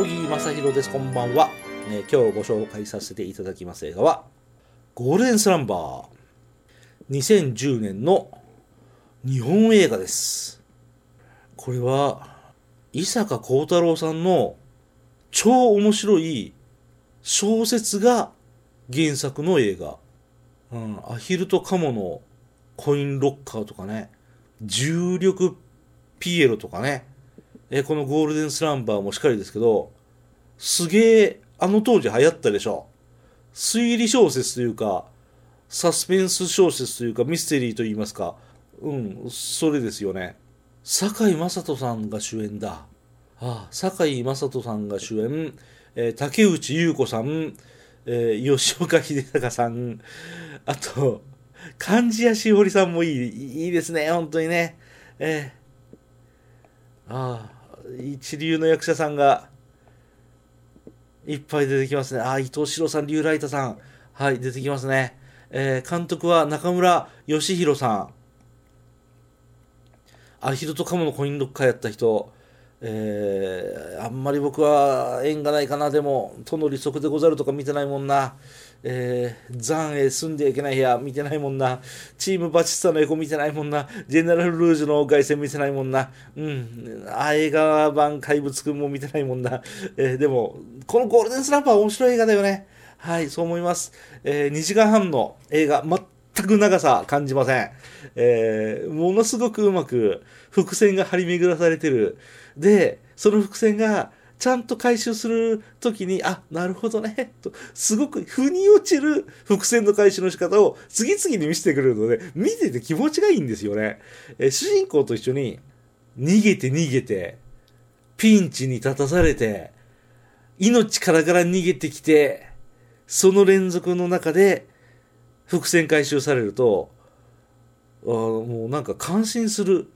小木正弘です。こんばんは、ね。今日ご紹介させていただきます映画は、ゴールデンスランバー。2010年の日本映画です。これは、伊坂幸太郎さんの超面白い小説が原作の映画。うん、アヒルとカモのコインロッカーとかね、重力ピエロとかね、えこのゴールデンスランバーもしっかりですけど、すげえ、あの当時流行ったでしょ。推理小説というか、サスペンス小説というか、ミステリーと言いますか、うん、それですよね。堺雅人さんが主演だ。ああ、堺雅人さんが主演、えー、竹内優子さん、えー、吉岡秀隆さん、あと、漢字屋しおりさんもいい、いいですね、本当にね。えー、ああ、一流の役者さんがいっぱい出てきますね。あ、伊藤四郎さん、竜ライタさん。はい、出てきますね。えー、監督は中村義弘さん。あヒルとカモのコインロッカーやった人。えー、あんまり僕は縁がないかな。でも、との利息でござるとか見てないもんな。えー、残へ住んでいけない部屋見てないもんな。チームバチスタのエコ見てないもんな。ジェネラルルージュの凱旋見てないもんな。うん。あ、映画版怪物くんも見てないもんな。えー、でも、このゴールデンスラッパー面白い映画だよね。はい、そう思います。えー、2時間半の映画、全全く長さ感じません。えー、ものすごくうまく伏線が張り巡らされてる。で、その伏線がちゃんと回収するときに、あ、なるほどね、と、すごく腑に落ちる伏線の回収の仕方を次々に見せてくれるので、見てて気持ちがいいんですよね。えー、主人公と一緒に、逃げて逃げて、ピンチに立たされて、命からから逃げてきて、その連続の中で伏線回収されると、あもうなんか感心する。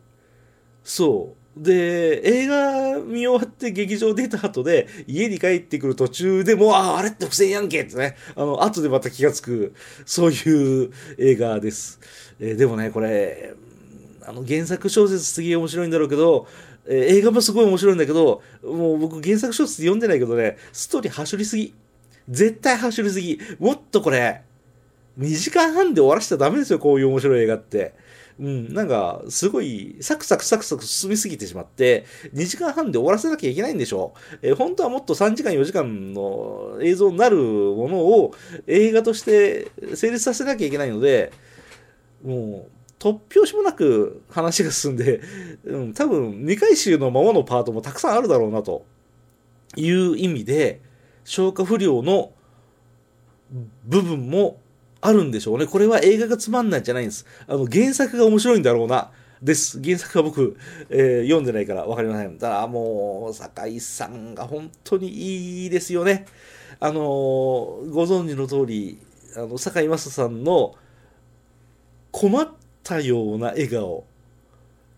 そう。で、映画見終わって劇場出た後で、家に帰ってくる途中でもう、あ、あれって不正やんけってね、あの、後でまた気がつく、そういう映画です。えー、でもね、これ、あの、原作小説すげえ面白いんだろうけど、えー、映画もすごい面白いんだけど、もう僕原作小説読んでないけどね、ストーリー走りすぎ。絶対走りすぎ。もっとこれ、2時間半で終わらせちゃダメですよ、こういう面白い映画って。うん、なんか、すごい、サクサクサクサク進みすぎてしまって、2時間半で終わらせなきゃいけないんでしょえー、本当はもっと3時間4時間の映像になるものを映画として成立させなきゃいけないので、もう、突拍子もなく話が進んで、うん、多分2回集のままのパートもたくさんあるだろうなという意味で、消化不良の部分もあるんでしょうね。これは映画がつまんないんじゃないんです。あの、原作が面白いんだろうな。です。原作は僕、えー、読んでないから分かりません。ただ、もう、酒井さんが本当にいいですよね。あのー、ご存知の通り、あの、酒井正さんの困ったような笑顔。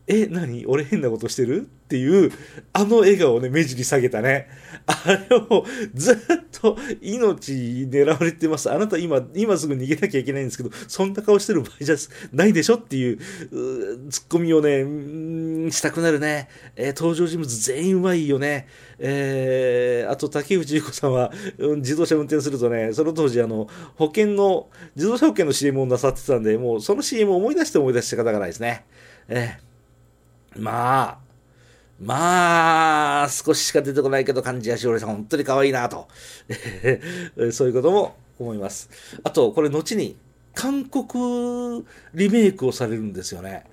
え、何？俺変なことしてる？っていう、あの笑顔をね、目尻下げたね。あれをずっと命狙われてます。あなた今、今すぐ逃げなきゃいけないんですけど、そんな顔してる場合じゃないでしょっていう、うツッコミをね、したくなるね。えー、登場人物全員うまいよね。えー、あと竹内優子さんは、うん、自動車運転するとね、その当時あの、保険の、自動車保険の CM をなさってたんで、もうその CM を思い出して思い出して方がないですね。えー、まあ、まあ、少ししか出てこないけど、漢字やしおりさん、本当に可愛いなと。そういうことも思います。あと、これ、後に、韓国リメイクをされるんですよね。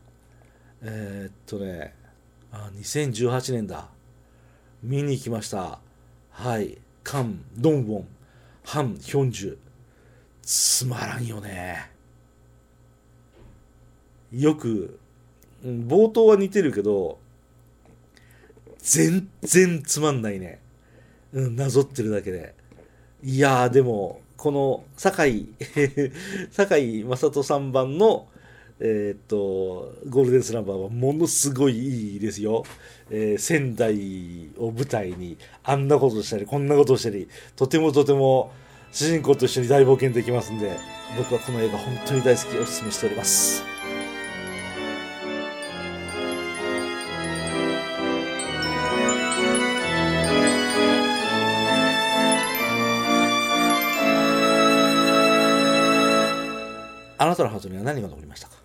えー、っとね、あ、2018年だ。見に行きました。はい。カン、ドンウォン、ハン、ヒョンジュ。つまらんよね。よく、冒頭は似てるけど、全然つまんないね。うん、なぞってるだけで。いやー、でも、この、酒井、酒井正人さん版の、えー、っと、ゴールデンスランバーはものすごいいいですよ。えー、仙台を舞台に、あんなことしたり、こんなことしたり、とてもとても主人公と一緒に大冒険できますんで、僕はこの映画本当に大好き、お勧めしております。あなたのハートには何が残りましたか？